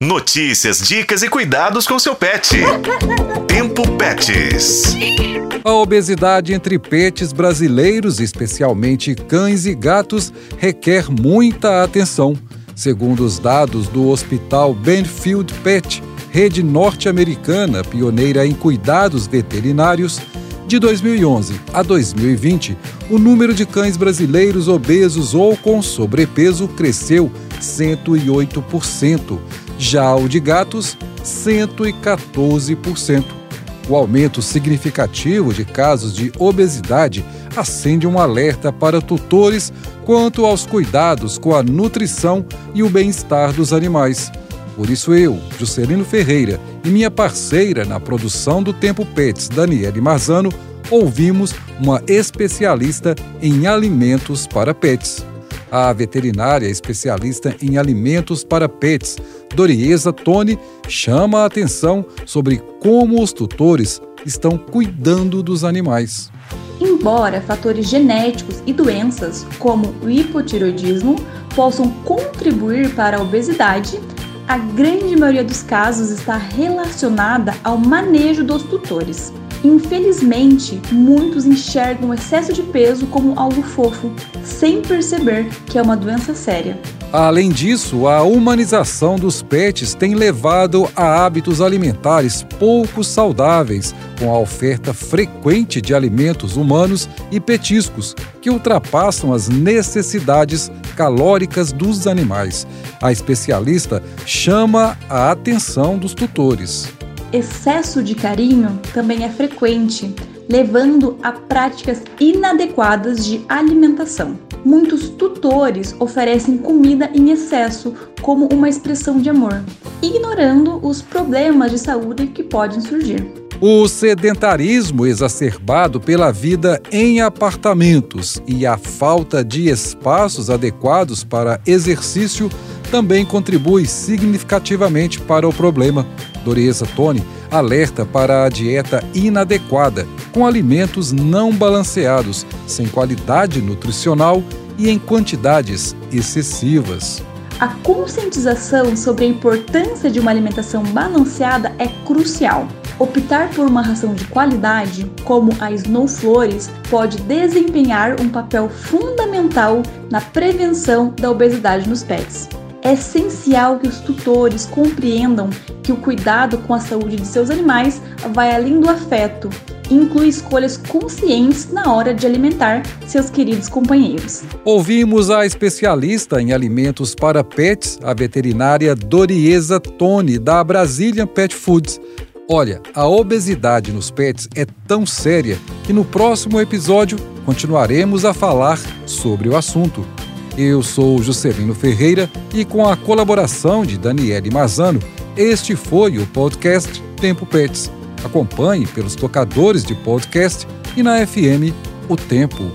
Notícias, dicas e cuidados com seu pet. Tempo Pets. A obesidade entre pets brasileiros, especialmente cães e gatos, requer muita atenção. Segundo os dados do Hospital Benfield Pet, rede norte-americana pioneira em cuidados veterinários, de 2011 a 2020, o número de cães brasileiros obesos ou com sobrepeso cresceu 108%, já o de gatos, 114%. O aumento significativo de casos de obesidade acende um alerta para tutores quanto aos cuidados com a nutrição e o bem-estar dos animais. Por isso eu, Juscelino Ferreira, e minha parceira na produção do Tempo Pets, Daniele Marzano, ouvimos uma especialista em alimentos para pets. A veterinária especialista em alimentos para pets, Doriesa Tony, chama a atenção sobre como os tutores estão cuidando dos animais. Embora fatores genéticos e doenças, como o hipotiroidismo, possam contribuir para a obesidade, a grande maioria dos casos está relacionada ao manejo dos tutores. Infelizmente, muitos enxergam o excesso de peso como algo fofo, sem perceber que é uma doença séria. Além disso, a humanização dos pets tem levado a hábitos alimentares pouco saudáveis, com a oferta frequente de alimentos humanos e petiscos que ultrapassam as necessidades calóricas dos animais. A especialista chama a atenção dos tutores. Excesso de carinho também é frequente, levando a práticas inadequadas de alimentação. Muitos tutores oferecem comida em excesso como uma expressão de amor, ignorando os problemas de saúde que podem surgir. O sedentarismo exacerbado pela vida em apartamentos e a falta de espaços adequados para exercício também contribui significativamente para o problema. Doriesa Tony alerta para a dieta inadequada, com alimentos não balanceados, sem qualidade nutricional e em quantidades excessivas. A conscientização sobre a importância de uma alimentação balanceada é crucial. Optar por uma ração de qualidade, como a Snow Flores, pode desempenhar um papel fundamental na prevenção da obesidade nos pets. É essencial que os tutores compreendam que o cuidado com a saúde de seus animais vai além do afeto e inclui escolhas conscientes na hora de alimentar seus queridos companheiros. Ouvimos a especialista em alimentos para pets, a veterinária Doriesa Tone, da Brazilian Pet Foods. Olha, a obesidade nos pets é tão séria que no próximo episódio continuaremos a falar sobre o assunto. Eu sou Juscelino Ferreira e com a colaboração de Daniele Mazano, este foi o podcast Tempo Pets. Acompanhe pelos tocadores de podcast e na FM O Tempo